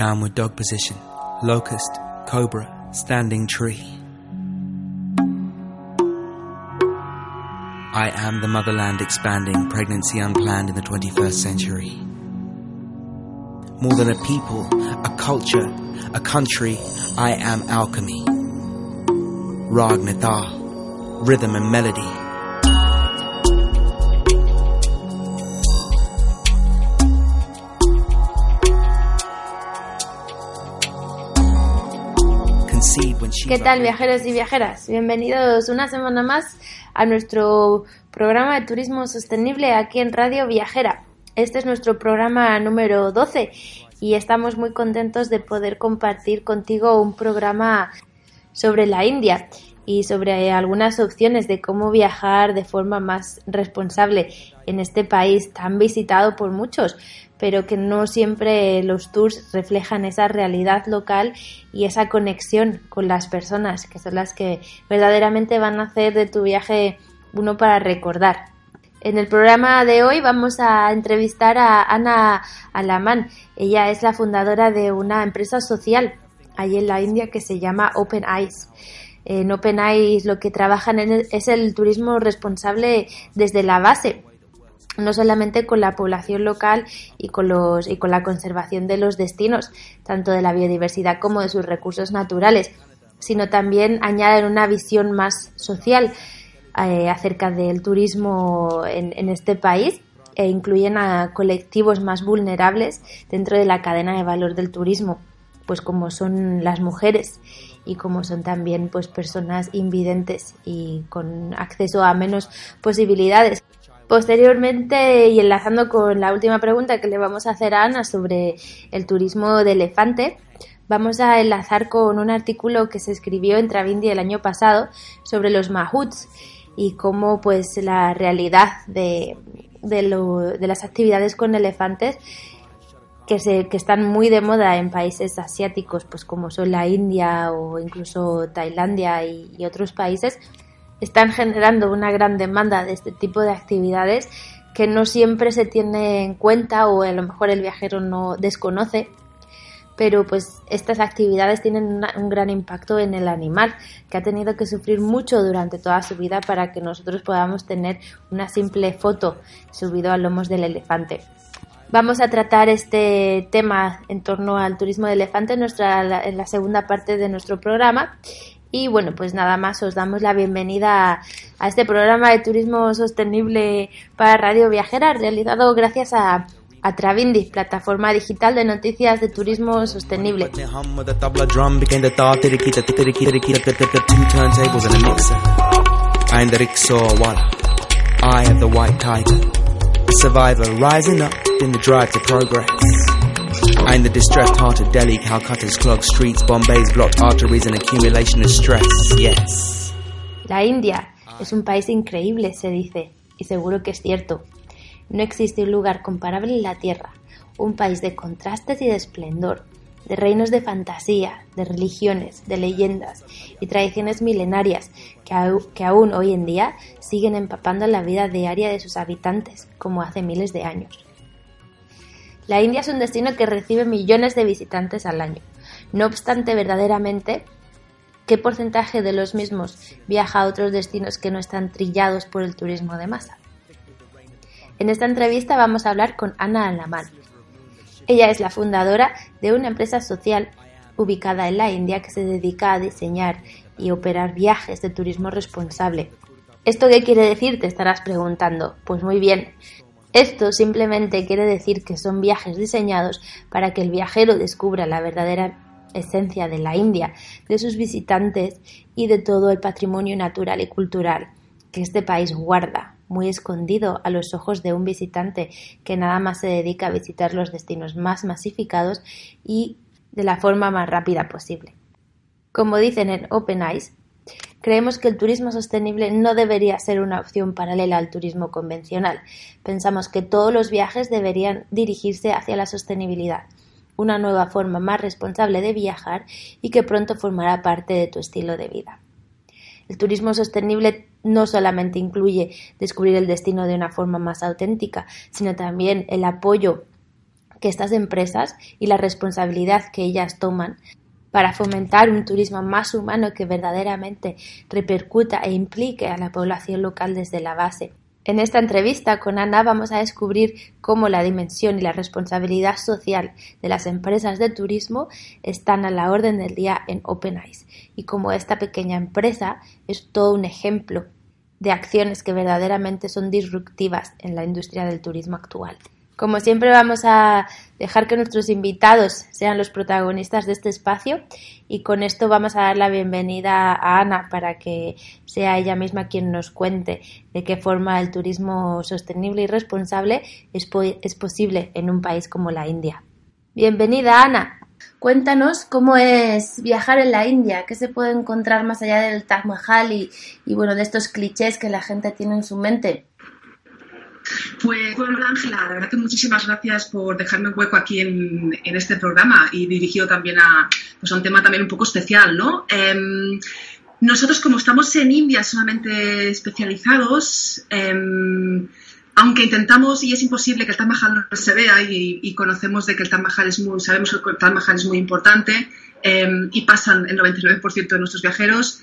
Downward dog position. Locust, cobra, standing tree. I am the motherland expanding, pregnancy unplanned in the 21st century. More than a people, a culture, a country, I am alchemy. Rag rhythm and melody. ¿Qué tal viajeros y viajeras? Bienvenidos una semana más a nuestro programa de turismo sostenible aquí en Radio Viajera. Este es nuestro programa número 12 y estamos muy contentos de poder compartir contigo un programa sobre la India y sobre algunas opciones de cómo viajar de forma más responsable en este país tan visitado por muchos, pero que no siempre los tours reflejan esa realidad local y esa conexión con las personas, que son las que verdaderamente van a hacer de tu viaje uno para recordar. En el programa de hoy vamos a entrevistar a Ana Alaman. Ella es la fundadora de una empresa social allí en la India que se llama Open Eyes. En Open Eyes lo que trabajan es el turismo responsable desde la base, no solamente con la población local y con, los, y con la conservación de los destinos, tanto de la biodiversidad como de sus recursos naturales, sino también añaden una visión más social eh, acerca del turismo en, en este país e incluyen a colectivos más vulnerables dentro de la cadena de valor del turismo, pues como son las mujeres y como son también pues personas invidentes y con acceso a menos posibilidades. Posteriormente, y enlazando con la última pregunta que le vamos a hacer a Ana sobre el turismo de elefante, vamos a enlazar con un artículo que se escribió en Travindi el año pasado sobre los mahuts y cómo pues la realidad de, de, de las actividades con elefantes que, se, que están muy de moda en países asiáticos, pues como son la India o incluso Tailandia y otros países, están generando una gran demanda de este tipo de actividades que no siempre se tiene en cuenta o a lo mejor el viajero no desconoce pero pues estas actividades tienen un gran impacto en el animal, que ha tenido que sufrir mucho durante toda su vida para que nosotros podamos tener una simple foto subido a lomos del elefante. Vamos a tratar este tema en torno al turismo de elefante nuestra, en la segunda parte de nuestro programa y bueno, pues nada más os damos la bienvenida a, este programa de turismo sostenible para Radio Viajera, realizado gracias a, a Travindi, plataforma digital de noticias de turismo sostenible. I'm the distressed heart of Delhi, Calcutta's clogged streets, Bombay's blocked arteries, and accumulation of stress. Yes. La India es un país increíble, se dice, y seguro que es cierto. No existe un lugar comparable en la Tierra, un país de contrastes y de esplendor, de reinos de fantasía, de religiones, de leyendas y tradiciones milenarias que, que, aún hoy en día siguen empapando la vida diaria de sus habitantes, como hace miles de años. La India es un destino que recibe millones de visitantes al año. No obstante, verdaderamente, ¿qué porcentaje de los mismos viaja a otros destinos que no están trillados por el turismo de masa? En esta entrevista vamos a hablar con Ana Alaman. Ella es la fundadora de una empresa social ubicada en la India que se dedica a diseñar y operar viajes de turismo responsable. ¿Esto qué quiere decir? Te estarás preguntando. Pues muy bien, esto simplemente quiere decir que son viajes diseñados para que el viajero descubra la verdadera esencia de la India, de sus visitantes y de todo el patrimonio natural y cultural que este país guarda, muy escondido a los ojos de un visitante que nada más se dedica a visitar los destinos más masificados y de la forma más rápida posible. Como dicen en Open Eyes, Creemos que el turismo sostenible no debería ser una opción paralela al turismo convencional. Pensamos que todos los viajes deberían dirigirse hacia la sostenibilidad, una nueva forma más responsable de viajar y que pronto formará parte de tu estilo de vida. El turismo sostenible no solamente incluye descubrir el destino de una forma más auténtica, sino también el apoyo que estas empresas y la responsabilidad que ellas toman para fomentar un turismo más humano que verdaderamente repercuta e implique a la población local desde la base. En esta entrevista con Ana vamos a descubrir cómo la dimensión y la responsabilidad social de las empresas de turismo están a la orden del día en Open Eyes y cómo esta pequeña empresa es todo un ejemplo de acciones que verdaderamente son disruptivas en la industria del turismo actual. Como siempre vamos a dejar que nuestros invitados sean los protagonistas de este espacio y con esto vamos a dar la bienvenida a Ana para que sea ella misma quien nos cuente de qué forma el turismo sostenible y responsable es, posible en un país como la India. Bienvenida Ana. Cuéntanos cómo es viajar en la India, qué se puede encontrar más allá del Taj Mahal y, y bueno, de estos clichés que la gente tiene en su mente. Pues bueno, Ángela, la verdad que muchísimas gracias por dejarme un hueco aquí en, este programa y dirigido también a, pues un tema también un poco especial, ¿no? Em, nosotros como estamos en India solamente especializados, em, aunque intentamos y es imposible que el Taj Mahal no se vea y, conocemos de que el Taj Mahal es muy, sabemos que el Taj Mahal es muy importante em, y pasan el 99% de nuestros viajeros,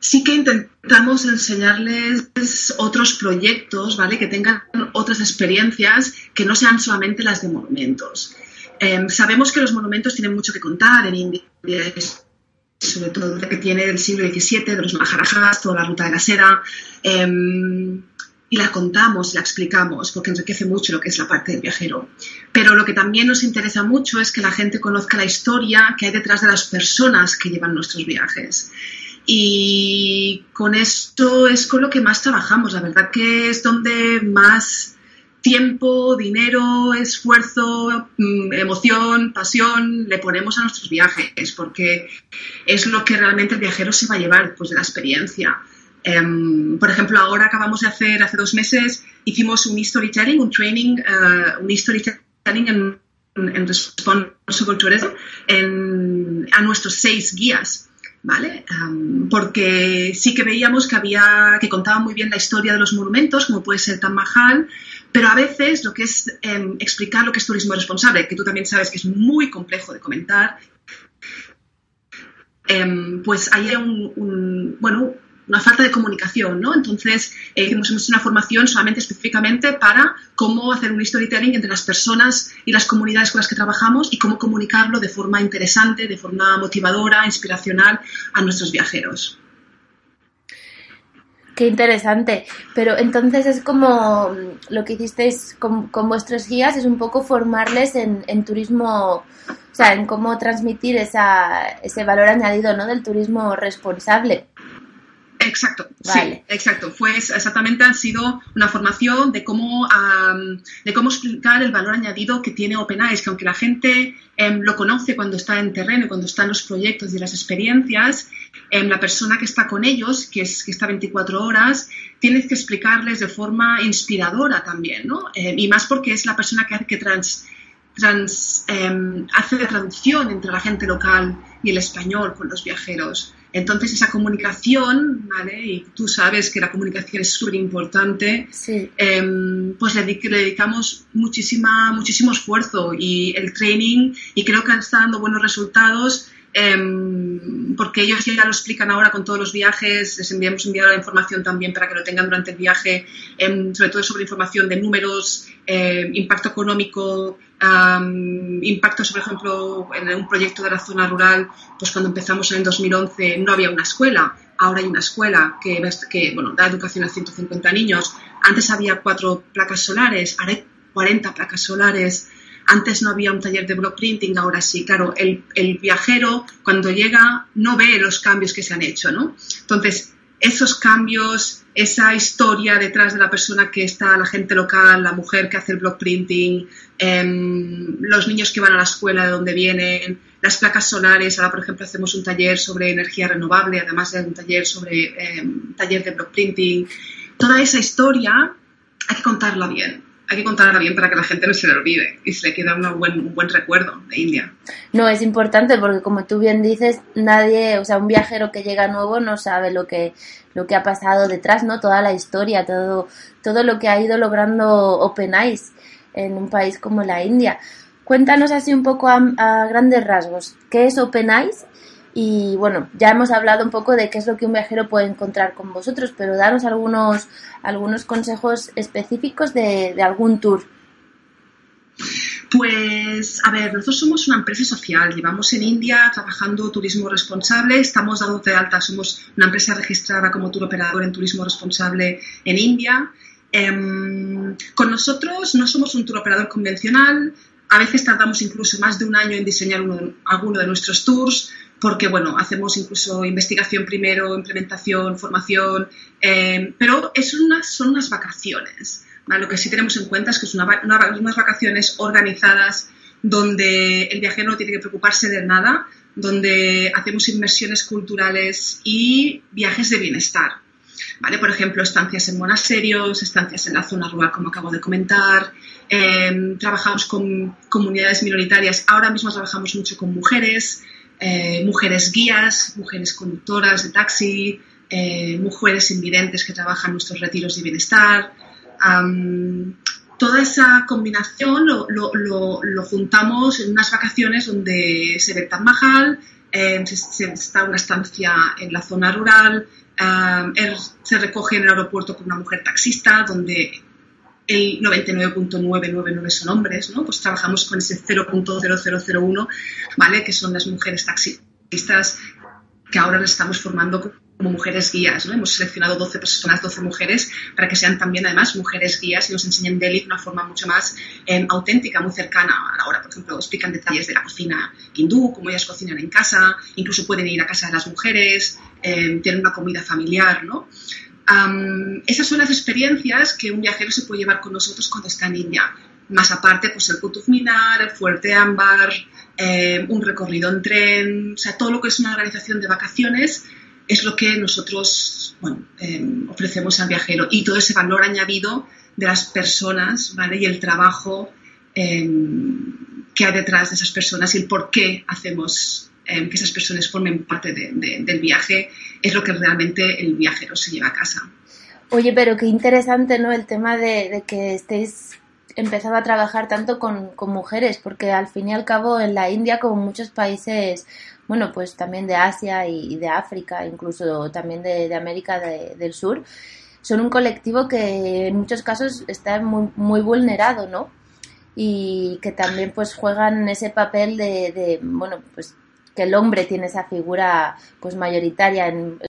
sí que intentamos enseñarles otros proyectos, ¿vale? Que tengan otras experiencias que no sean solamente las de monumentos. Em, sabemos que los monumentos tienen mucho que contar en India, sobre todo que tiene del siglo XVII, de los Maharajas, toda la ruta de la seda, em, y la contamos, la explicamos, porque enriquece mucho lo que es la parte del viajero. Pero lo que también nos interesa mucho es que la gente conozca la historia que hay detrás de las personas que llevan nuestros viajes. Y con esto es con lo que más trabajamos. La verdad que es donde más tiempo, dinero, esfuerzo, mm, emoción, pasión le ponemos a nuestros viajes, porque es lo que realmente el viajero se va a llevar después de la experiencia. Em, por ejemplo, ahora acabamos de hacer, hace dos meses, hicimos un storytelling, un training, uh, un storytelling en, en Responsible Tourism a nuestros seis guías ¿vale? porque sí que veíamos que había, que contaba muy bien la historia de los monumentos, como puede ser Tan Mahal, pero a veces lo que es em, explicar lo que es turismo responsable, que tú también sabes que es muy complejo de comentar, em, pues hay un, un, bueno, una falta de comunicación, ¿no? Entonces, eh, hemos hecho una formación solamente específicamente para cómo hacer un storytelling entre las personas y las comunidades con las que trabajamos y cómo comunicarlo de forma interesante, de forma motivadora, inspiracional a nuestros viajeros. Qué interesante. Pero entonces es como lo que hicisteis con, vuestros guías, es un poco formarles en, en, turismo, o sea, en cómo transmitir esa, ese valor añadido ¿no? del turismo responsable. Exacto, sí, exacto. Fue exactamente ha sido una formación de cómo, de cómo explicar el valor añadido que tiene OpenEyes, que aunque la gente em, lo conoce cuando está en terreno, cuando está en los proyectos y las experiencias, em, la persona que está con ellos, que, es, que está 24 horas, tienes que explicarles de forma inspiradora también, ¿no? Em, y más porque es la persona que, que trans, trans, hace de traducción entre la gente local y el español con los viajeros. Entonces esa comunicación, ¿vale? Y tú sabes que la comunicación es súper importante, em, pues le, dedicamos muchísima, muchísimo esfuerzo y el training y creo que está dando buenos resultados porque ellos ya lo explican ahora con todos los viajes, les enviamos enviar la información también para que lo tengan durante el viaje, em, sobre todo sobre información de números, impacto económico, impactos, por ejemplo, en un proyecto de la zona rural, pues cuando empezamos en el 2011 no había una escuela, ahora hay una escuela que, da educación a 150 niños, antes había cuatro placas solares, ahora hay 40 placas solares, antes no había un taller de block printing, ahora sí. Claro, el, el, viajero cuando llega no ve los cambios que se han hecho, ¿no? Entonces, esos cambios, esa historia detrás de la persona que está, la gente local, la mujer que hace el block printing, em, los niños que van a la escuela de donde vienen, las placas solares. Ahora, por ejemplo, hacemos un taller sobre energía renovable, además de un taller sobre em, taller de block printing. Toda esa historia hay que contarla bien hay que contarla bien para que la gente no se le olvide y se le quede un buen, un buen recuerdo de India. No, es importante porque como tú bien dices, nadie, o sea, un viajero que llega nuevo no sabe lo que, lo que ha pasado detrás, ¿no? Toda la historia, todo, todo lo que ha ido logrando Open Eyes en un país como la India. Cuéntanos así un poco a, grandes rasgos, ¿qué es Open Eyes? Y bueno, ya hemos hablado un poco de qué es lo que un viajero puede encontrar con vosotros, pero daros algunos, algunos consejos específicos de, algún tour. Pues, a ver, nosotros somos una empresa social, llevamos en India trabajando turismo responsable, estamos dando de alta, somos una empresa registrada como tour operador en turismo responsable en India. Em, con nosotros no somos un tour operador convencional, a veces tardamos incluso más de un año en diseñar alguno de nuestros tours, porque bueno, hacemos incluso investigación primero, implementación, formación, em, pero es son unas vacaciones. Lo que sí tenemos en cuenta es que son unas vacaciones organizadas donde el viajero no tiene que preocuparse de nada, donde hacemos inversiones culturales y viajes de bienestar. ¿Vale? Por ejemplo, estancias en monasterios, estancias en la zona rural, como acabo de comentar. Em, trabajamos con comunidades minoritarias. Ahora mismo trabajamos mucho con mujeres, eh, mujeres guías, mujeres conductoras de taxi, eh, mujeres invidentes que trabajan nuestros retiros de bienestar. Toda esa combinación lo, juntamos en unas vacaciones donde se ve Mahal, eh, se, está una estancia en la zona rural, se recoge en el aeropuerto con una mujer taxista, donde el 99.999 son hombres, ¿no? Pues trabajamos con ese 0.0001, ¿vale? Que son las mujeres taxistas que ahora les estamos formando como mujeres guías. ¿no? Hemos seleccionado 12 personas, 12 mujeres, para que sean también además mujeres guías y nos enseñen Delhi de una forma mucho más em, auténtica, muy cercana a la hora. Por ejemplo, explican detalles de la cocina hindú, cómo ellas cocinan en casa, incluso pueden ir a casa de las mujeres, eh, tienen una comida familiar. ¿no? Esas son las experiencias que un viajero se puede llevar con nosotros cuando está India. Más aparte, pues el Kutub Minar, el Fuerte Ámbar, em, un recorrido en tren, o sea, todo lo que es una organización de vacaciones es lo que nosotros em, ofrecemos al viajero y todo ese valor añadido de las personas ¿vale? y el trabajo em, que hay detrás de esas personas y el por qué hacemos em, que esas personas formen parte del viaje es lo que realmente el viajero se lleva a casa. Oye, pero qué interesante, ¿no? El tema de, que estéis empezando a trabajar tanto con, con, mujeres, porque al fin y al cabo en la India, como muchos países bueno, pues también de Asia y, de África, incluso también de, América del Sur, son un colectivo que en muchos casos está muy, muy vulnerado, ¿no? Y que también pues juegan ese papel de, de, bueno, pues que el hombre tiene esa figura pues mayoritaria en,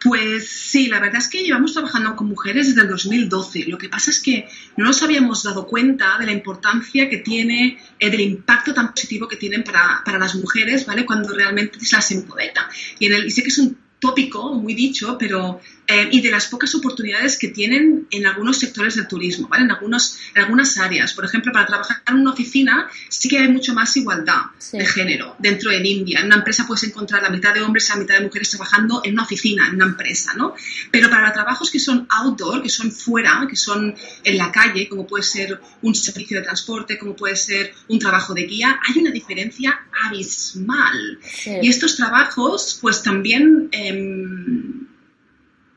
pues sí, la verdad es que llevamos trabajando con mujeres desde el 2012. Lo que pasa es que no nos habíamos dado cuenta de la importancia que tiene, eh, del impacto tan positivo que tienen para, para, las mujeres, ¿vale? Cuando realmente se las empodera. Y, en y sé que es un tópico, muy dicho, pero eh, y de las pocas oportunidades que tienen en algunos sectores del turismo, ¿vale? En, algunos, en algunas áreas. Por ejemplo, para trabajar en una oficina sí que hay mucho más igualdad de género dentro de India. En una empresa puedes encontrar la mitad de hombres y la mitad de mujeres trabajando en una oficina, en una empresa, ¿no? Pero para trabajos que son outdoor, que son fuera, que son en la calle, como puede ser un servicio de transporte, como puede ser un trabajo de guía, hay una diferencia abismal. Y estos trabajos, pues también... Em,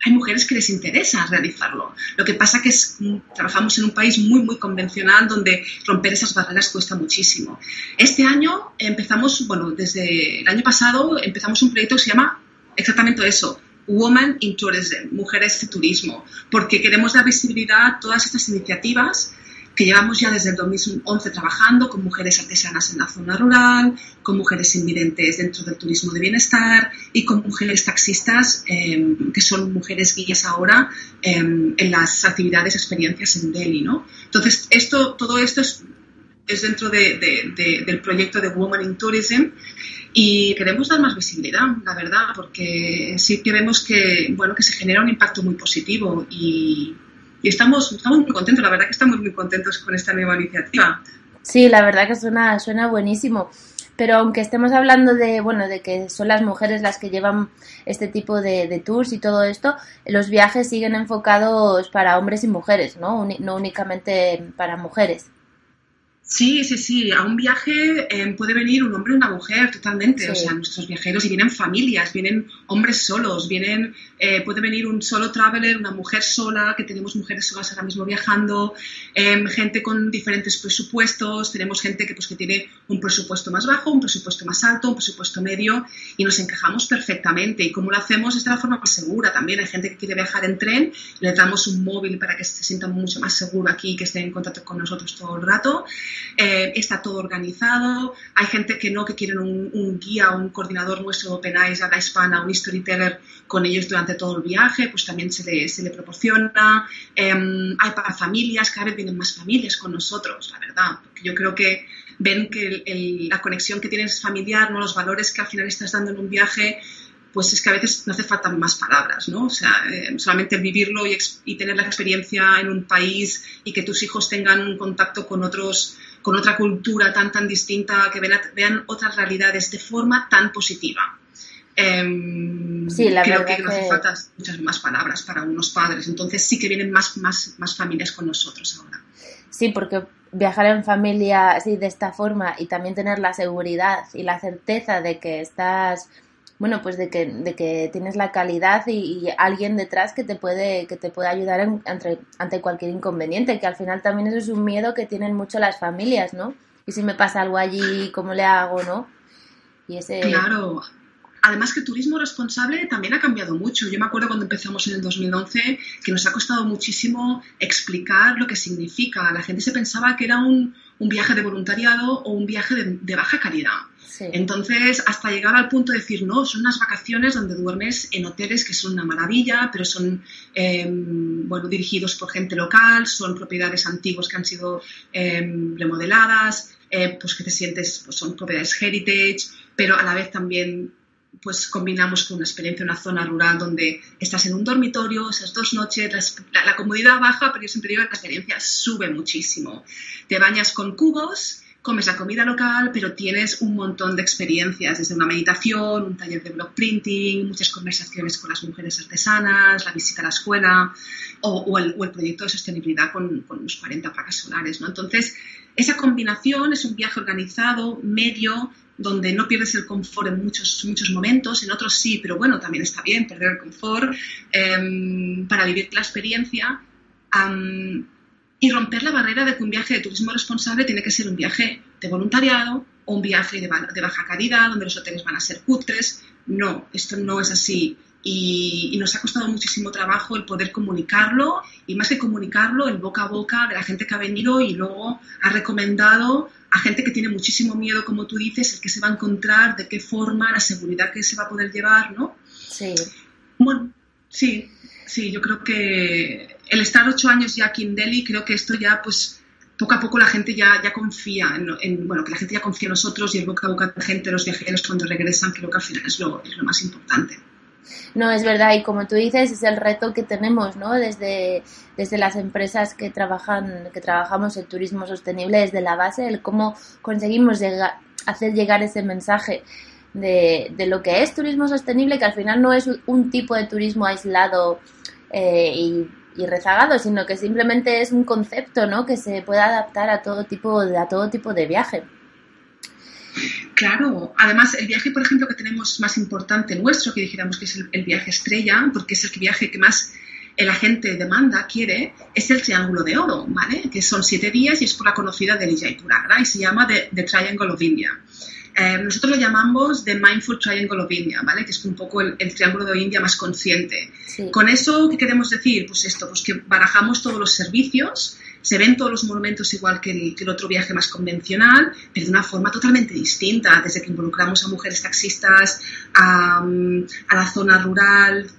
hay mujeres que les interesa realizarlo. Lo que pasa que es, trabajamos en un país muy, muy convencional donde romper esas barreras cuesta muchísimo. Este año empezamos, bueno, desde el año pasado empezamos un proyecto que se llama exactamente eso, Women in Tourism, Mujeres de Turismo, porque queremos dar visibilidad a todas estas iniciativas que llevamos ya desde el 2011 trabajando con mujeres artesanas en la zona rural, con mujeres invidentes dentro del turismo de bienestar y con mujeres taxistas, em, que son mujeres guías ahora em, en las actividades, experiencias en Delhi. ¿no? Entonces, esto, todo esto es, es dentro del proyecto de Women in Tourism y queremos dar más visibilidad, la verdad, porque sí que vemos que, bueno, que se genera un impacto muy positivo y y estamos, estamos muy contentos, la verdad que estamos muy contentos con esta nueva iniciativa. Sí, la verdad que suena, suena buenísimo. Pero aunque estemos hablando de, bueno, de que son las mujeres las que llevan este tipo de, tours y todo esto, los viajes siguen enfocados para hombres y mujeres, ¿no? no únicamente para mujeres. Sí, sí, sí. A un viaje eh, puede venir un hombre y una mujer totalmente. O sea, nuestros viajeros y vienen familias, vienen hombres solos, vienen, eh, puede venir un solo traveler, una mujer sola, que tenemos mujeres solas ahora mismo viajando, em, gente con diferentes presupuestos, tenemos gente que, pues, que tiene un presupuesto más bajo, un presupuesto más alto, un presupuesto medio y nos encajamos perfectamente. Y como lo hacemos es de la forma más segura también. Hay gente que quiere viajar en tren, le damos un móvil para que se sienta mucho más seguro aquí, que esté en contacto con nosotros todo el rato. Eh, está todo organizado, hay gente que no, que quieren un, guía, un coordinador nuestro Open Eyes, habla hispana, un storyteller con ellos durante todo el viaje, pues también se le, se le proporciona. Em, hay para familias, cada vez vienen más familias con nosotros, la verdad, porque yo creo que ven que la conexión que tienes es familiar, ¿no? los valores que al final estás dando en un viaje pues es que a veces no hace falta más palabras, ¿no? O sea, eh, solamente vivirlo y, tener la experiencia en un país y que tus hijos tengan un contacto con otros, con otra cultura tan, tan distinta, que vean, otras realidades de forma tan positiva. Em, sí, la creo que no hace falta muchas más palabras para unos padres. Entonces sí que vienen más, más, más familias con nosotros ahora. Sí, porque viajar en familia así de esta forma y también tener la seguridad y la certeza de que estás bueno, pues de que, de que tienes la calidad y, alguien detrás que te puede, que te puede ayudar ante, ante cualquier inconveniente, que al final también eso es un miedo que tienen mucho las familias, ¿no? Y si me pasa algo allí, ¿cómo le hago, no? Y ese... Claro, Además que turismo responsable también ha cambiado mucho. Yo me acuerdo cuando empezamos en el 2011 que nos ha costado muchísimo explicar lo que significa. La gente se pensaba que era un, un viaje de voluntariado o un viaje de, baja calidad. Entonces, hasta llegar al punto de decir, no, son unas vacaciones donde duermes en hoteles que son una maravilla, pero son em, bueno, dirigidos por gente local, son propiedades antiguas que han sido em, remodeladas, eh, pues que te sientes, pues son propiedades heritage, pero a la vez también pues combinamos con una experiencia en una zona rural donde estás en un dormitorio, esas dos noches, la, comodidad baja, pero yo siempre digo que la experiencia sube muchísimo. Te bañas con cubos, comes la comida local, pero tienes un montón de experiencias, desde una meditación, un taller de block printing, muchas conversaciones con las mujeres artesanas, la visita a la escuela o, el, proyecto de sostenibilidad con, con los 40 placas solares. ¿no? Entonces, esa combinación es un viaje organizado, medio, donde no pierdes el confort en muchos, muchos momentos, en otros sí, pero bueno, también está bien perder el confort em, para vivir la experiencia y romper la barrera de que un viaje de turismo responsable tiene que ser un viaje de voluntariado o un viaje de, de baja calidad, donde los hoteles van a ser cutres. No, esto no es así. Y, y, nos ha costado muchísimo trabajo el poder comunicarlo y más que comunicarlo, el boca a boca de la gente que ha venido y luego ha recomendado a gente que tiene muchísimo miedo, como tú dices, el que se va a encontrar, de qué forma, la seguridad que se va a poder llevar, ¿no? Sí. Bueno, sí, sí, yo creo que el estar ocho años ya aquí en Delhi, creo que esto ya, pues, poco a poco la gente ya, ya confía en, bueno, que la gente ya confía en nosotros y el boca a boca de la gente, los viajeros cuando regresan, creo que al final es lo, es lo más importante. No, es verdad, y como tú dices, es el reto que tenemos, ¿no? Desde, desde las empresas que trabajan, que trabajamos en turismo sostenible, desde la base, el cómo conseguimos hacer llegar ese mensaje de, de, lo que es turismo sostenible, que al final no es un tipo de turismo aislado eh, y, rezagado, sino que simplemente es un concepto, ¿no? Que se puede adaptar a todo tipo, a todo tipo de viaje. Claro, además el viaje, por ejemplo, que tenemos más importante nuestro, que dijéramos que es el, viaje estrella, porque es el viaje que más la gente demanda, quiere, es el Triángulo de Oro, ¿vale? Que son siete días y es por la conocida de Lijaypura, y se llama The, Triangle of India. Eh, nosotros lo llamamos The Mindful Triangle of India, ¿vale? Que es un poco el, triángulo de India más consciente. Con eso, ¿qué queremos decir? Pues esto, pues que barajamos todos los servicios, se ven todos los monumentos igual que el, otro viaje más convencional, pero de una forma totalmente distinta, desde que involucramos a mujeres taxistas, a, la zona rural,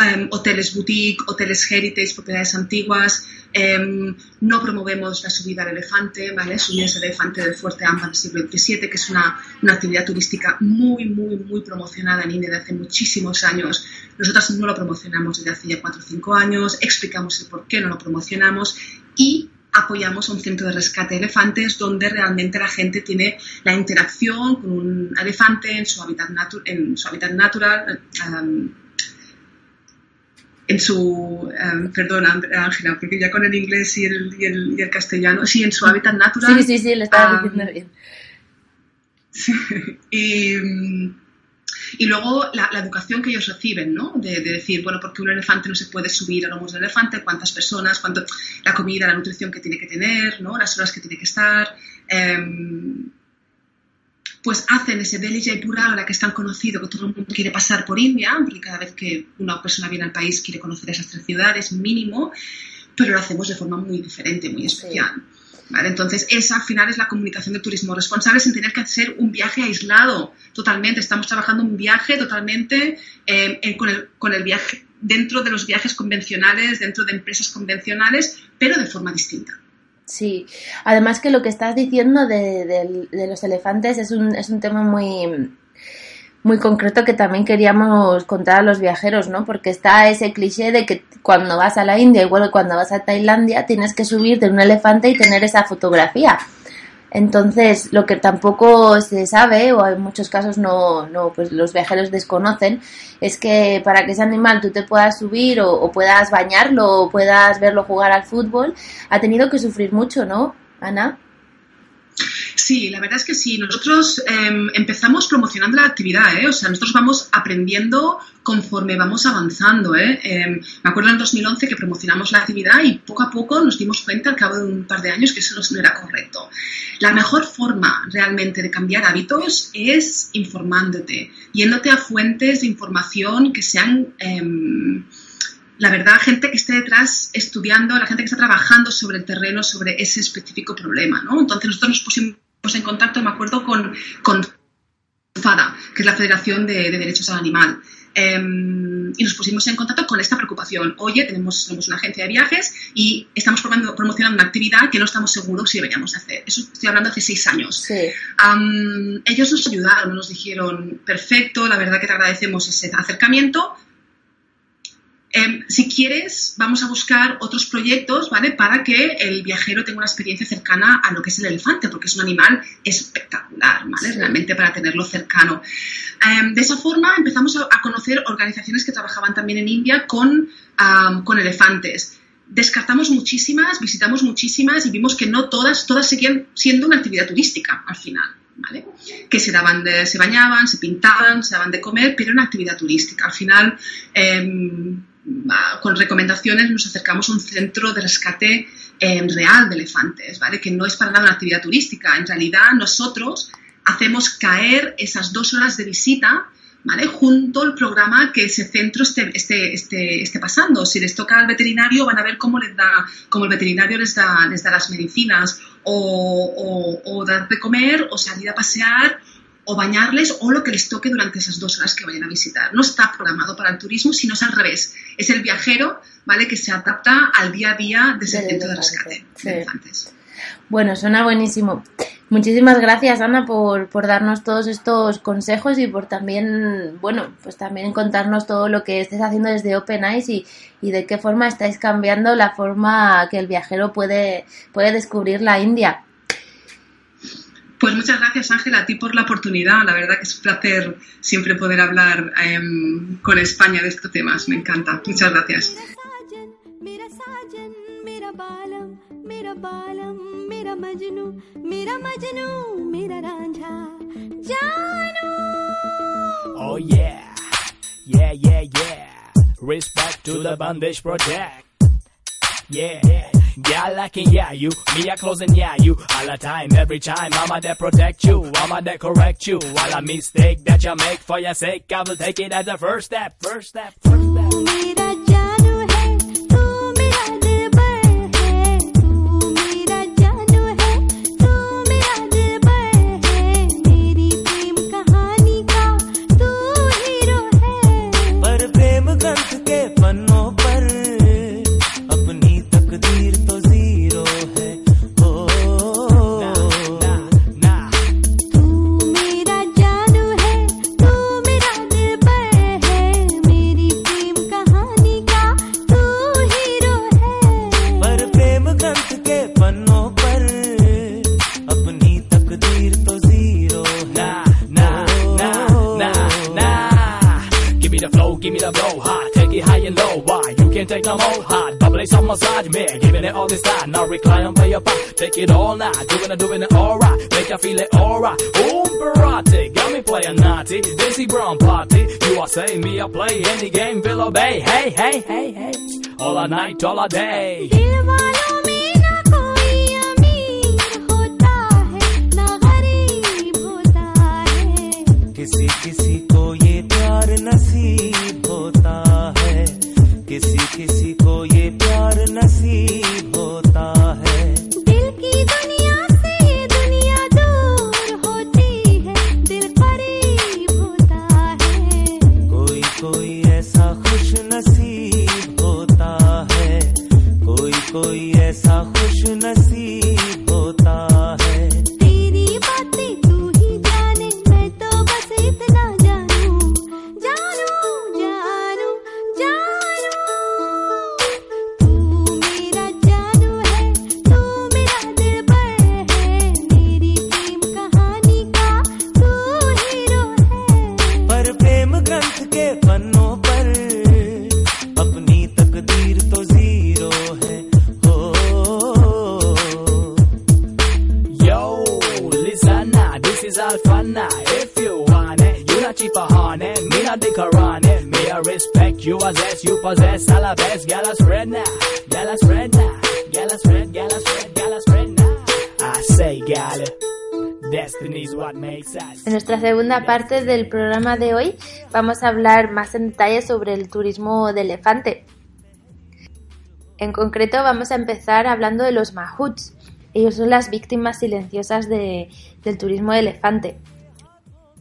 em, hoteles boutique, hoteles heritage, propiedades antiguas. Em, no promovemos la subida al elefante, ¿vale? Subir ese elefante del fuerte Amba del siglo XVII, que es una, una, actividad turística muy, muy, muy promocionada en India desde hace muchísimos años. Nosotras no lo promocionamos desde hace ya 4 o 5 años, explicamos el por qué no lo promocionamos y apoyamos a un centro de rescate de elefantes donde realmente la gente tiene la interacción con un elefante en su hábitat, en su hábitat natural. En su, um, perdón Ángela, porque ya con el inglés y el, y el, y el, castellano, sí, en su hábitat natural. Sí, sí, sí, le estaba diciendo bien. y, y, luego la, la, educación que ellos reciben, ¿no? De, de, decir, bueno, porque un elefante no se puede subir a lomos del elefante, cuántas personas, cuánto, la comida, la nutrición que tiene que tener, ¿no? Las horas que tiene que estar. Eh, pues hacen ese Delhi Jaipura, ahora que es tan conocido que todo el mundo quiere pasar por India, porque cada vez que una persona viene al país quiere conocer esas tres ciudades mínimo, pero lo hacemos de forma muy diferente, muy especial. ¿Vale? Entonces, esa al final es la comunicación de turismo responsable sin tener que hacer un viaje aislado totalmente. Estamos trabajando un viaje totalmente eh, con, el, con el viaje dentro de los viajes convencionales, dentro de empresas convencionales, pero de forma distinta. Sí, además que lo que estás diciendo de, los elefantes es un, es un tema muy, muy concreto que también queríamos contar a los viajeros, ¿no? Porque está ese cliché de que cuando vas a la India, igual que cuando vas a Tailandia, tienes que subirte un elefante y tener esa fotografía. Entonces, lo que tampoco se sabe, o en muchos casos no, no pues los viajeros desconocen, es que para que ese animal tú te puedas subir o, puedas bañarlo o puedas verlo jugar al fútbol, ha tenido que sufrir mucho, ¿no, Ana? Sí, la verdad es que sí. Nosotros em, empezamos promocionando la actividad, ¿eh? O sea, nosotros vamos aprendiendo conforme vamos avanzando, ¿eh? Em, me acuerdo en 2011 que promocionamos la actividad y poco a poco nos dimos cuenta al cabo de un par de años que eso no era correcto. La mejor forma realmente de cambiar hábitos es informándote, yéndote a fuentes de información que sean... Em, la verdad, gente que esté detrás estudiando, la gente que está trabajando sobre el terreno, sobre ese específico problema, ¿no? Entonces nosotros nos pusimos en contacto, me acuerdo, con, con FADA, que es la Federación de, Derechos al Animal. Em, y nos pusimos en contacto con esta preocupación. Oye, tenemos, tenemos una agencia de viajes y estamos promocionando una actividad que no estamos seguros si deberíamos hacer. Eso estoy hablando hace seis años. ellos nos ayudaron, nos dijeron, perfecto, la verdad que te agradecemos ese acercamiento, Em, si quieres, vamos a buscar otros proyectos, ¿vale? Para que el viajero tenga una experiencia cercana a lo que es el elefante, porque es un animal espectacular, ¿vale? Realmente para tenerlo cercano. Em, de esa forma empezamos a, conocer organizaciones que trabajaban también en India con, con elefantes descartamos muchísimas, visitamos muchísimas y vimos que no todas, todas seguían siendo una actividad turística al final. ¿Vale? que se daban de, se bañaban, se pintaban, se daban de comer, pero una actividad turística. Al final, eh, con recomendaciones nos acercamos a un centro de rescate eh, real de elefantes, ¿vale? Que no es para nada una actividad turística. En realidad nosotros hacemos caer esas dos horas de visita, ¿vale? Junto al programa que ese centro esté, esté, esté, pasando. Si les toca al veterinario van a ver cómo les da, cómo el veterinario les da, les da las medicinas o, o, o dar de comer o salir a pasear o bañarles o lo que les toque durante esas dos horas que vayan a visitar. No está programado para el turismo, sino es al revés. Es el viajero, ¿vale? Que se adapta al día a día de ese centro de rescate Bueno, suena buenísimo. Muchísimas gracias, Ana, por, por, darnos todos estos consejos y por también, bueno, pues también contarnos todo lo que estés haciendo desde Open Eyes y, y de qué forma estáis cambiando la forma que el viajero puede, puede descubrir la India. Pues muchas gracias Ángela a ti por la oportunidad. La verdad que es un placer siempre poder hablar em, con España de estos temas. Me encanta. Muchas gracias. Oh yeah, yeah, yeah, yeah. Respect to the Bandage Project. Yeah. Girl, I can yeah you, me a closing yeah you all the time, every time. I'ma there protect you, I'ma there correct you. All a mistake that you make for your sake, I will take it as a first step, first step, first step. dollar day. Segunda parte del programa de hoy vamos a hablar más en detalle sobre el turismo de elefante. En concreto vamos a empezar hablando de los mahuts. Ellos son las víctimas silenciosas de- del turismo de elefante.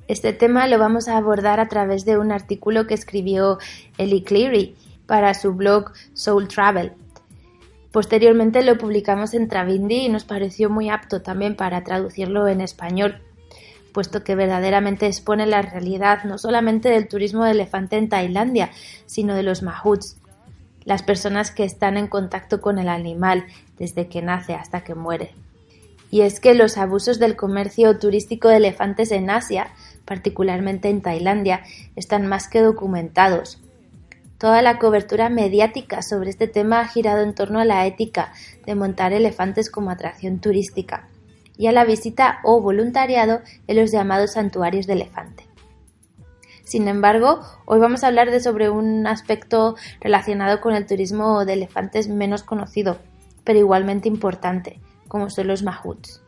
Este tema lo vamos a abordar a través de un artículo que escribió Ellie Cleary para su blog Soul Travel. Posteriormente lo publicamos en Travindi y nos pareció muy apto también para traducirlo en español, puesto que verdaderamente expone la realidad no solamente del turismo de elefante en Tailandia, sino de los mahuts, las personas que están en contacto con el animal desde que nace hasta que muere. Y es que los abusos del comercio turístico de elefantes en Asia, particularmente en Tailandia, están más que documentados. Toda la cobertura mediática sobre este tema ha girado en torno a la ética de montar elefantes como atracción turística y a la visita o voluntariado en los llamados santuarios de elefante. Sin embargo, hoy vamos a hablar de sobre un aspecto relacionado con el turismo de elefantes menos conocido, pero igualmente importante, como son los mahuts.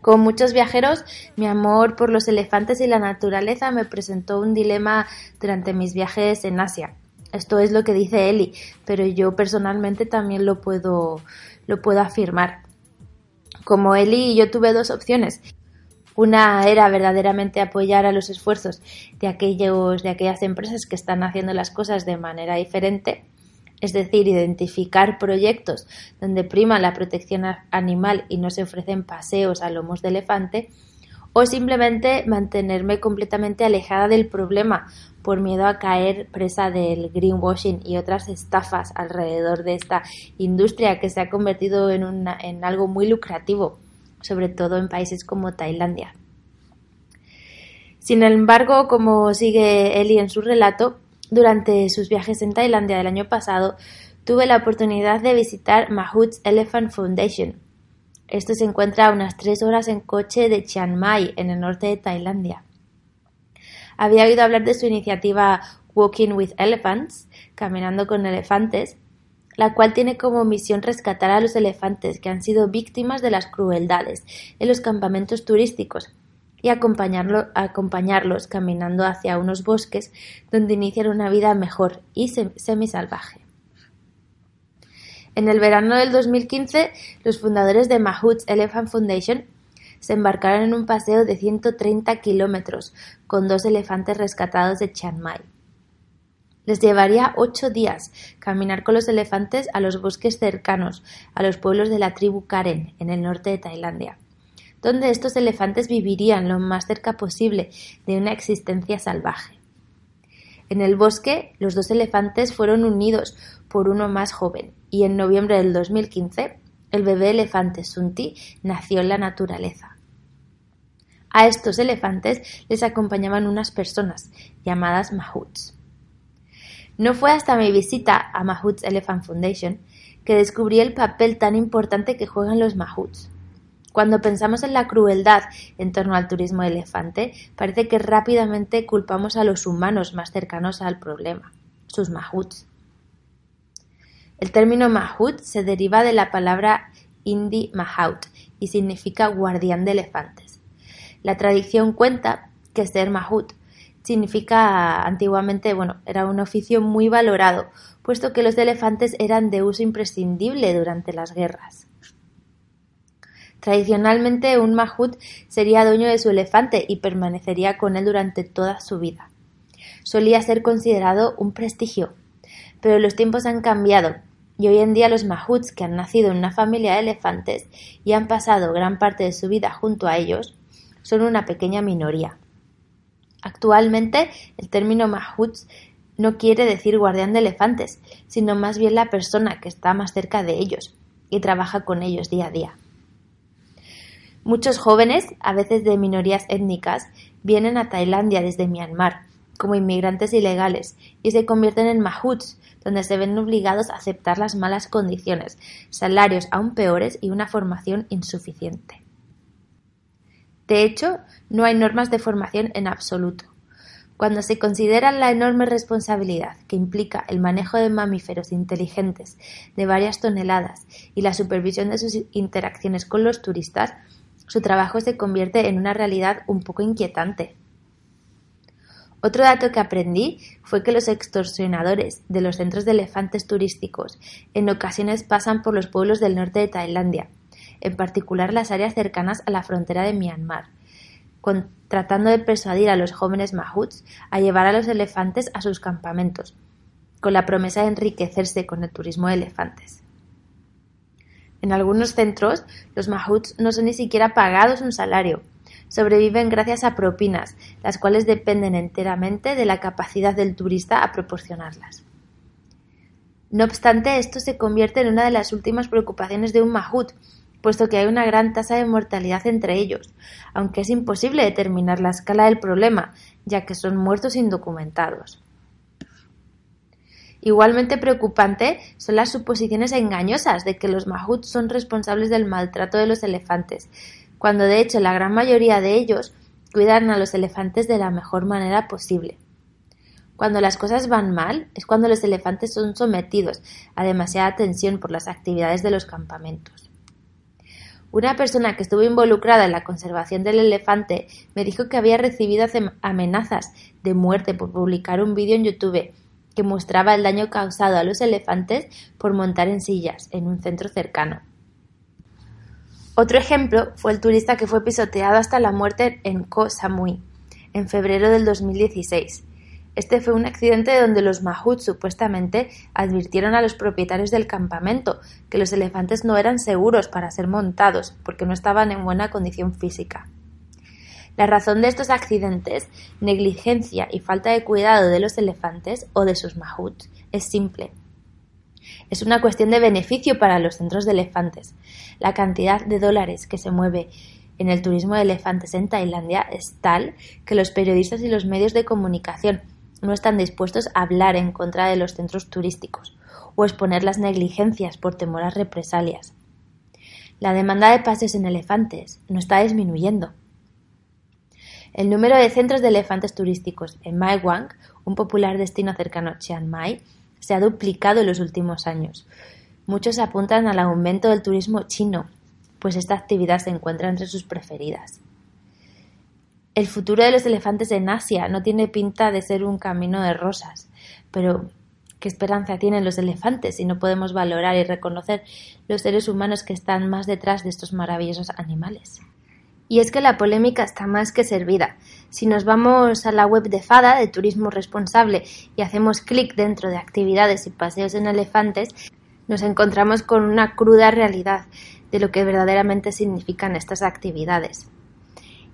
Como muchos viajeros, mi amor por los elefantes y la naturaleza me presentó un dilema durante mis viajes en Asia. Esto es lo que dice Eli, pero yo personalmente también lo puedo, lo puedo afirmar. Como Eli, yo tuve dos opciones. Una era verdaderamente apoyar a los esfuerzos de aquellos, de aquellas empresas que están haciendo las cosas de manera diferente, es decir, identificar proyectos donde prima la protección animal y no se ofrecen paseos a lomos de elefante, o simplemente mantenerme completamente alejada del problema por miedo a caer presa del greenwashing y otras estafas alrededor de esta industria que se ha convertido en, en algo muy lucrativo, sobre todo en países como Tailandia. Sin embargo, como sigue Eli en su relato, durante sus viajes en Tailandia del año pasado, tuve la oportunidad de visitar Mahuts Elephant Foundation. Esto se encuentra a unas tres horas en coche de Chiang Mai, en el norte de Tailandia. Había oído hablar de su iniciativa Walking with Elephants, caminando con elefantes, la cual tiene como misión rescatar a los elefantes que han sido víctimas de las crueldades en los campamentos turísticos y acompañarlo, acompañarlos caminando hacia unos bosques donde inician una vida mejor y semisalvaje. En el verano del 2015, los fundadores de Mahuts Elephant Foundation se embarcaron en un paseo de 130 kilómetros con dos elefantes rescatados de Chiang Mai. Les llevaría ocho días caminar con los elefantes a los bosques cercanos a los pueblos de la tribu Karen, en el norte de Tailandia, donde estos elefantes vivirían lo más cerca posible de una existencia salvaje. En el bosque, los dos elefantes fueron unidos por uno más joven, y en noviembre del 2015, el bebé elefante Sunti nació en la naturaleza. A estos elefantes les acompañaban unas personas llamadas mahuts. No fue hasta mi visita a Mahut's Elephant Foundation que descubrí el papel tan importante que juegan los mahuts. Cuando pensamos en la crueldad en torno al turismo de elefante, parece que rápidamente culpamos a los humanos más cercanos al problema, sus mahuts. El término mahut se deriva de la palabra hindi mahout y significa guardián de elefantes. La tradición cuenta que ser mahut significa antiguamente, bueno, era un oficio muy valorado, puesto que los elefantes eran de uso imprescindible durante las guerras. Tradicionalmente un mahut sería dueño de su elefante y permanecería con él durante toda su vida. Solía ser considerado un prestigio, pero los tiempos han cambiado y hoy en día los mahuts que han nacido en una familia de elefantes y han pasado gran parte de su vida junto a ellos son una pequeña minoría. Actualmente el término mahuts no quiere decir guardián de elefantes, sino más bien la persona que está más cerca de ellos y trabaja con ellos día a día. Muchos jóvenes, a veces de minorías étnicas, vienen a Tailandia desde Myanmar como inmigrantes ilegales y se convierten en mahuts, donde se ven obligados a aceptar las malas condiciones, salarios aún peores y una formación insuficiente. De hecho, no hay normas de formación en absoluto. Cuando se considera la enorme responsabilidad que implica el manejo de mamíferos inteligentes de varias toneladas y la supervisión de sus interacciones con los turistas, su trabajo se convierte en una realidad un poco inquietante. Otro dato que aprendí fue que los extorsionadores de los centros de elefantes turísticos en ocasiones pasan por los pueblos del norte de Tailandia, en particular las áreas cercanas a la frontera de Myanmar, tratando de persuadir a los jóvenes mahuts a llevar a los elefantes a sus campamentos, con la promesa de enriquecerse con el turismo de elefantes. En algunos centros, los mahuts no son ni siquiera pagados un salario. Sobreviven gracias a propinas, las cuales dependen enteramente de la capacidad del turista a proporcionarlas. No obstante, esto se convierte en una de las últimas preocupaciones de un mahut, puesto que hay una gran tasa de mortalidad entre ellos, aunque es imposible determinar la escala del problema, ya que son muertos indocumentados. Igualmente preocupante son las suposiciones engañosas de que los mahuts son responsables del maltrato de los elefantes, cuando de hecho la gran mayoría de ellos cuidan a los elefantes de la mejor manera posible. Cuando las cosas van mal es cuando los elefantes son sometidos a demasiada tensión por las actividades de los campamentos. Una persona que estuvo involucrada en la conservación del elefante me dijo que había recibido amenazas de muerte por publicar un vídeo en YouTube que mostraba el daño causado a los elefantes por montar en sillas en un centro cercano. Otro ejemplo fue el turista que fue pisoteado hasta la muerte en Koh Samui, en febrero del 2016. Este fue un accidente donde los mahuts supuestamente advirtieron a los propietarios del campamento que los elefantes no eran seguros para ser montados porque no estaban en buena condición física. La razón de estos accidentes, negligencia y falta de cuidado de los elefantes o de sus mahuts, es simple. Es una cuestión de beneficio para los centros de elefantes. La cantidad de dólares que se mueve en el turismo de elefantes en Tailandia es tal que los periodistas y los medios de comunicación no están dispuestos a hablar en contra de los centros turísticos o exponer las negligencias por temor a represalias. La demanda de pases en elefantes no está disminuyendo. El número de centros de elefantes turísticos en Mae Wang, un popular destino cercano a Chiang Mai, se ha duplicado en los últimos años. Muchos apuntan al aumento del turismo chino, pues esta actividad se encuentra entre sus preferidas. El futuro de los elefantes en Asia no tiene pinta de ser un camino de rosas, pero ¿qué esperanza tienen los elefantes si no podemos valorar y reconocer los seres humanos que están más detrás de estos maravillosos animales? Y es que la polémica está más que servida. Si nos vamos a la web de FADA, de Turismo Responsable, y hacemos clic dentro de actividades y paseos en elefantes, nos encontramos con una cruda realidad de lo que verdaderamente significan estas actividades.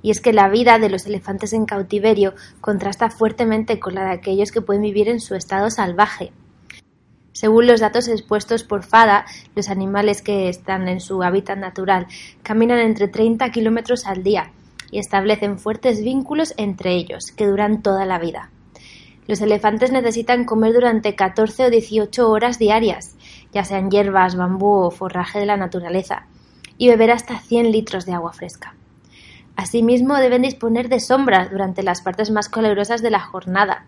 Y es que la vida de los elefantes en cautiverio contrasta fuertemente con la de aquellos que pueden vivir en su estado salvaje, según los datos expuestos por FADA, los animales que están en su hábitat natural caminan entre 30 kilómetros al día y establecen fuertes vínculos entre ellos que duran toda la vida. Los elefantes necesitan comer durante 14 o 18 horas diarias, ya sean hierbas, bambú o forraje de la naturaleza, y beber hasta 100 litros de agua fresca. Asimismo, deben disponer de sombras durante las partes más calurosas de la jornada.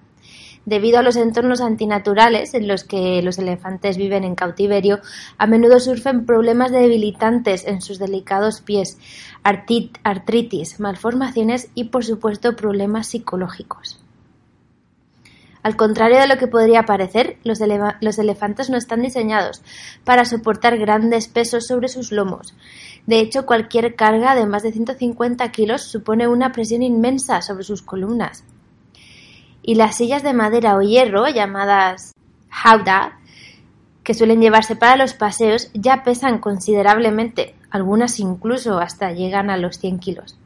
Debido a los entornos antinaturales en los que los elefantes viven en cautiverio, a menudo surgen problemas debilitantes en sus delicados pies, artritis, malformaciones y, por supuesto, problemas psicológicos. Al contrario de lo que podría parecer, los, los, elefantes no están diseñados para soportar grandes pesos sobre sus lomos. De hecho, cualquier carga de más de 150 kilos supone una presión inmensa sobre sus columnas. Y las sillas de madera o hierro, llamadas hauda, que suelen llevarse para los paseos, ya pesan considerablemente, algunas incluso hasta llegan a los 100 kilos.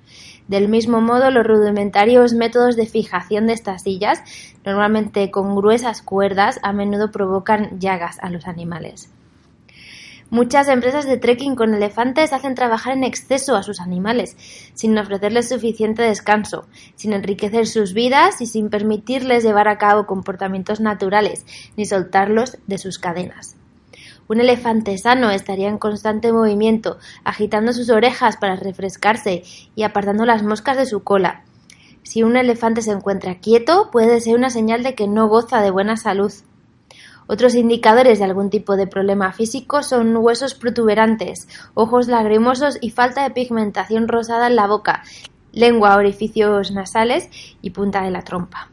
Del mismo modo, los rudimentarios métodos de fijación de estas sillas, normalmente con gruesas cuerdas, a menudo provocan llagas a los animales. Muchas empresas de trekking con elefantes hacen trabajar en exceso a sus animales, sin ofrecerles suficiente descanso, sin enriquecer sus vidas y sin permitirles llevar a cabo comportamientos naturales, ni soltarlos de sus cadenas. Un elefante sano estaría en constante movimiento, agitando sus orejas para refrescarse y apartando las moscas de su cola. Si un elefante se encuentra quieto, puede ser una señal de que no goza de buena salud. Otros indicadores de algún tipo de problema físico son huesos protuberantes, ojos lagrimosos y falta de pigmentación rosada en la boca, lengua, orificios nasales y punta de la trompa.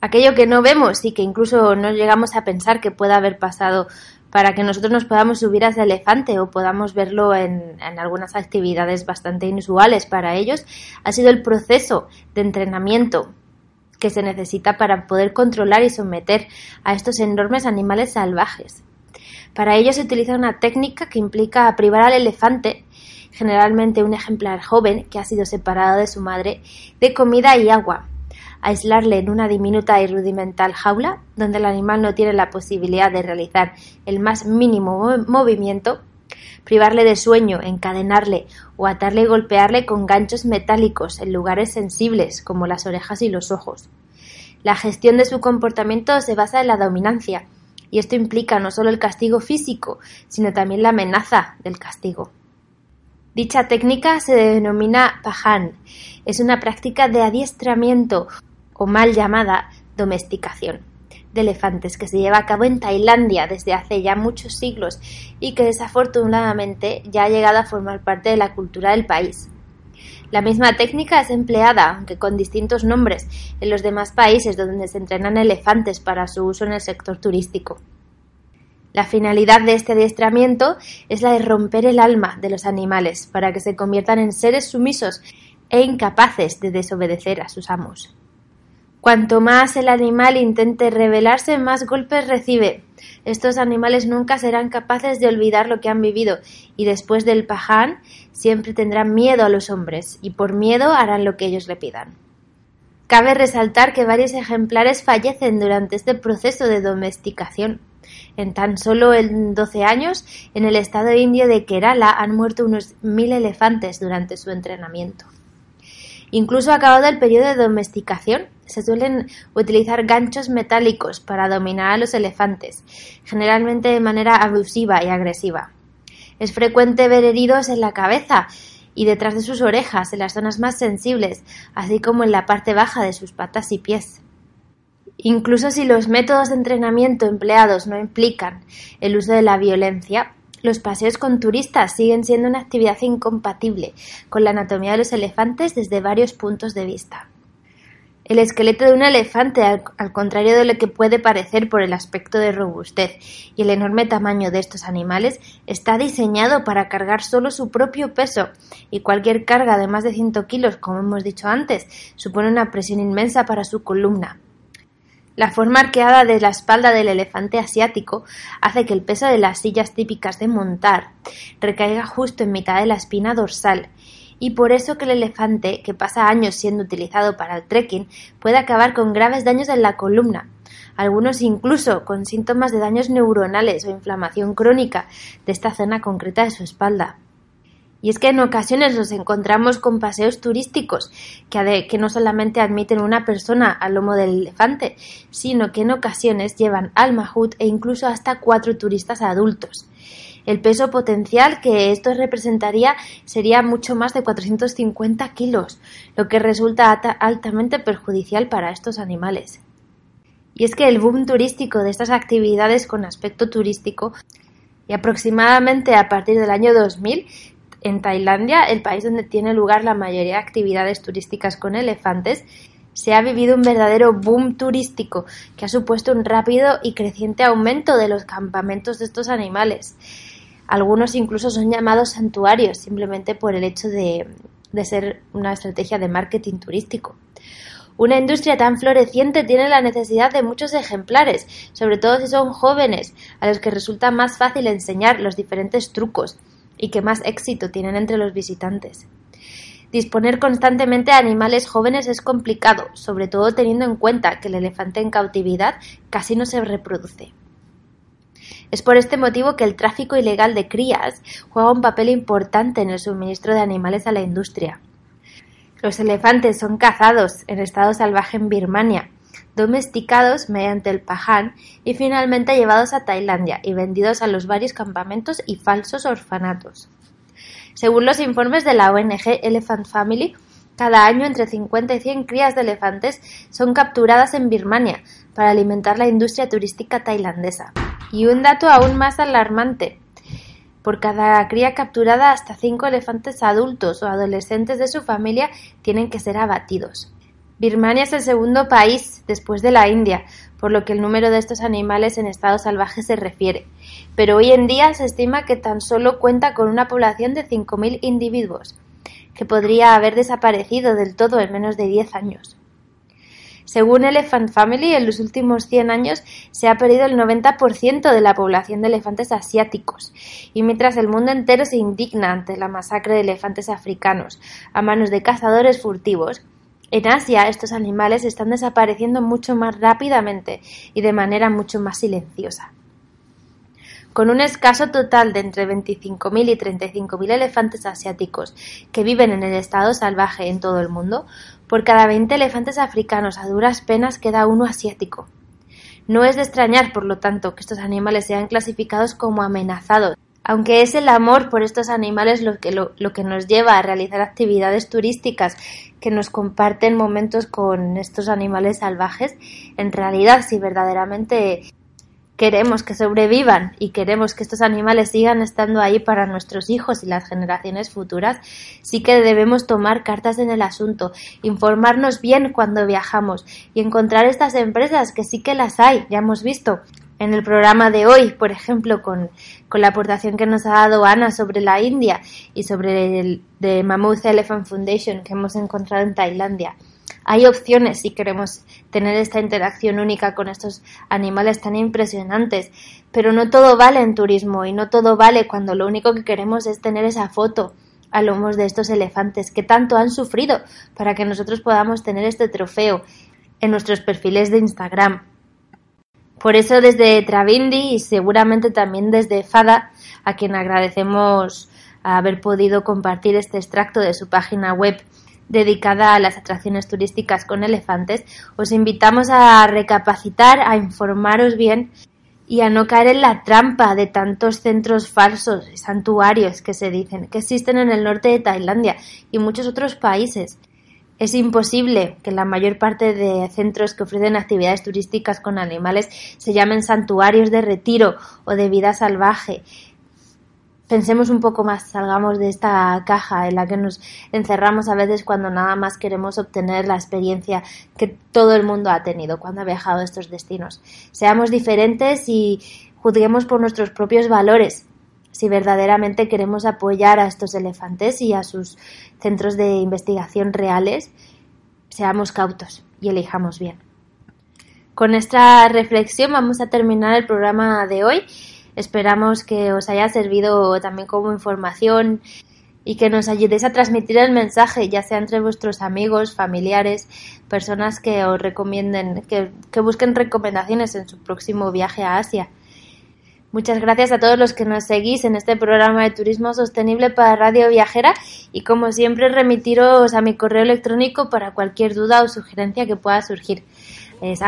Aquello que no vemos y que incluso no llegamos a pensar que pueda haber pasado para que nosotros nos podamos subir a ese elefante o podamos verlo en, algunas actividades bastante inusuales para ellos, ha sido el proceso de entrenamiento que se necesita para poder controlar y someter a estos enormes animales salvajes. Para ello se utiliza una técnica que implica privar al elefante, generalmente un ejemplar joven que ha sido separado de su madre, de comida y agua, aislarle en una diminuta y rudimental jaula, donde el animal no tiene la posibilidad de realizar el más mínimo movimiento, privarle de sueño, encadenarle o atarle y golpearle con ganchos metálicos en lugares sensibles como las orejas y los ojos. La gestión de su comportamiento se basa en la dominancia, y esto implica no solo el castigo físico, sino también la amenaza del castigo. Dicha técnica se denomina pajan. Es una práctica de adiestramiento o mal llamada domesticación de elefantes que se lleva a cabo en Tailandia desde hace ya muchos siglos y que desafortunadamente ya ha llegado a formar parte de la cultura del país. La misma técnica es empleada, aunque con distintos nombres, en los demás países donde se entrenan elefantes para su uso en el sector turístico. La finalidad de este adiestramiento es la de romper el alma de los animales para que se conviertan en seres sumisos e incapaces de desobedecer a sus amos. Cuanto más el animal intente rebelarse, más golpes recibe. Estos animales nunca serán capaces de olvidar lo que han vivido y después del paján siempre tendrán miedo a los hombres y por miedo harán lo que ellos le pidan. Cabe resaltar que varios ejemplares fallecen durante este proceso de domesticación. En tan solo en 12 años, en el estado indio de Kerala han muerto unos mil elefantes durante su entrenamiento. Incluso acabado el periodo de domesticación, se suelen utilizar ganchos metálicos para dominar a los elefantes, generalmente de manera abusiva y agresiva. Es frecuente ver heridos en la cabeza y detrás de sus orejas, en las zonas más sensibles, así como en la parte baja de sus patas y pies. Incluso si los métodos de entrenamiento empleados no implican el uso de la violencia, los paseos con turistas siguen siendo una actividad incompatible con la anatomía de los elefantes desde varios puntos de vista. El esqueleto de un elefante, al, contrario de lo que puede parecer por el aspecto de robustez y el enorme tamaño de estos animales, está diseñado para cargar solo su propio peso y cualquier carga de más de 100 kilos, como hemos dicho antes, supone una presión inmensa para su columna. La forma arqueada de la espalda del elefante asiático hace que el peso de las sillas típicas de montar recaiga justo en mitad de la espina dorsal y por eso que el elefante, que pasa años siendo utilizado para el trekking, puede acabar con graves daños en la columna, algunos incluso con síntomas de daños neuronales o inflamación crónica de esta zona concreta de su espalda. Y es que en ocasiones nos encontramos con paseos turísticos que, que, no solamente admiten una persona al lomo del elefante, sino que en ocasiones llevan al mahut e incluso hasta cuatro turistas adultos. El peso potencial que esto representaría sería mucho más de 450 kilos, lo que resulta altamente perjudicial para estos animales. Y es que el boom turístico de estas actividades con aspecto turístico y aproximadamente a partir del año 2000 en Tailandia, el país donde tiene lugar la mayoría de actividades turísticas con elefantes, se ha vivido un verdadero boom turístico que ha supuesto un rápido y creciente aumento de los campamentos de estos animales. Algunos incluso son llamados santuarios simplemente por el hecho de, de ser una estrategia de marketing turístico. Una industria tan floreciente tiene la necesidad de muchos ejemplares, sobre todo si son jóvenes, a los que resulta más fácil enseñar los diferentes trucos y que más éxito tienen entre los visitantes. Disponer constantemente de animales jóvenes es complicado, sobre todo teniendo en cuenta que el elefante en cautividad casi no se reproduce. Es por este motivo que el tráfico ilegal de crías juega un papel importante en el suministro de animales a la industria. Los elefantes son cazados en estado salvaje en Birmania, domesticados mediante el pajan y finalmente llevados a Tailandia y vendidos a los varios campamentos y falsos orfanatos. Según los informes de la ONG Elephant Family, cada año entre 50 y 100 crías de elefantes son capturadas en Birmania para alimentar la industria turística tailandesa. Y un dato aún más alarmante. Por cada cría capturada, hasta cinco elefantes adultos o adolescentes de su familia tienen que ser abatidos. Birmania es el segundo país después de la India, por lo que el número de estos animales en estado salvaje se refiere, pero hoy en día se estima que tan solo cuenta con una población de 5.000 individuos, que podría haber desaparecido del todo en menos de 10 años. Según Elephant Family, en los últimos 100 años se ha perdido el 90% de la población de elefantes asiáticos, y mientras el mundo entero se indigna ante la masacre de elefantes africanos a manos de cazadores furtivos, en Asia estos animales están desapareciendo mucho más rápidamente y de manera mucho más silenciosa. Con un escaso total de entre 25.000 y 35.000 elefantes asiáticos que viven en el estado salvaje en todo el mundo, por cada 20 elefantes africanos a duras penas queda uno asiático. No es de extrañar, por lo tanto, que estos animales sean clasificados como amenazados, aunque es el amor por estos animales lo que, lo, lo que nos lleva a realizar actividades turísticas que nos comparten momentos con estos animales salvajes, en realidad si verdaderamente queremos que sobrevivan y queremos que estos animales sigan estando ahí para nuestros hijos y las generaciones futuras, sí que debemos tomar cartas en el asunto, informarnos bien cuando viajamos y encontrar estas empresas que sí que las hay, ya hemos visto en el programa de hoy, por ejemplo, con, con la aportación que nos ha dado Ana sobre la India y sobre el de Mammoth Elephant Foundation que hemos encontrado en Tailandia. Hay opciones si queremos tener esta interacción única con estos animales tan impresionantes, pero no todo vale en turismo y no todo vale cuando lo único que queremos es tener esa foto a lomos de estos elefantes que tanto han sufrido para que nosotros podamos tener este trofeo en nuestros perfiles de Instagram. Por eso desde Travindi y seguramente también desde Fada, a quien agradecemos haber podido compartir este extracto de su página web dedicada a las atracciones turísticas con elefantes, os invitamos a recapacitar, a informaros bien y a no caer en la trampa de tantos centros falsos y santuarios que se dicen que existen en el norte de Tailandia y muchos otros países. Es imposible que la mayor parte de centros que ofrecen actividades turísticas con animales se llamen santuarios de retiro o de vida salvaje pensemos un poco más, salgamos de esta caja en la que nos encerramos a veces cuando nada más queremos obtener la experiencia que todo el mundo ha tenido cuando ha viajado a estos destinos. Seamos diferentes y juzguemos por nuestros propios valores si verdaderamente queremos apoyar a estos elefantes y a sus centros de investigación reales, seamos cautos y elijamos bien. Con esta reflexión vamos a terminar el programa de hoy. Esperamos que os haya servido también como información y que nos ayudéis a transmitir el mensaje, ya sea entre vuestros amigos, familiares, personas que os recomienden, que, que busquen recomendaciones en su próximo viaje a Asia. Muchas gracias a todos los que nos seguís en este programa de turismo sostenible para Radio Viajera y como siempre remitiros a mi correo electrónico para cualquier duda o sugerencia que pueda surgir. Es.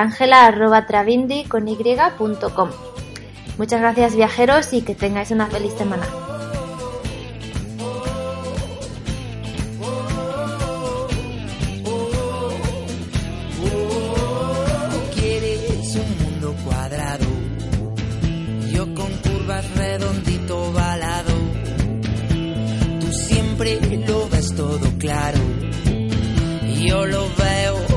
Muchas gracias viajeros y que tengáis una feliz semana. Quieres un mundo cuadrado, yo con curvas redondito ovalado. Tú siempre lo ves todo claro, yo lo veo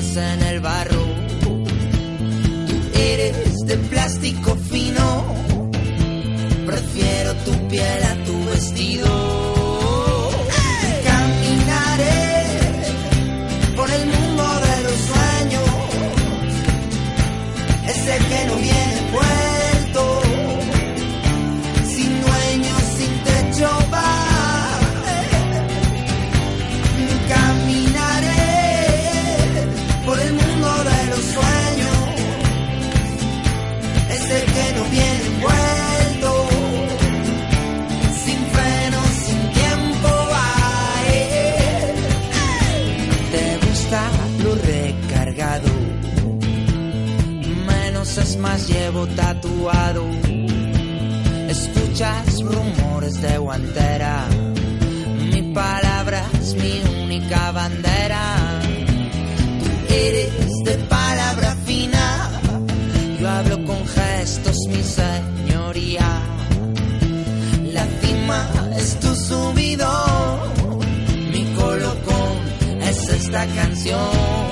en el barro. Tú eres de plástico fino prefiero tu piel a tu vestido. Tatuado. Escuchas rumores de guantera, mi palabra es mi única bandera. Tú eres de palabra fina, yo hablo con gestos, mi señoría. La cima es tu subido, mi colocón es esta canción.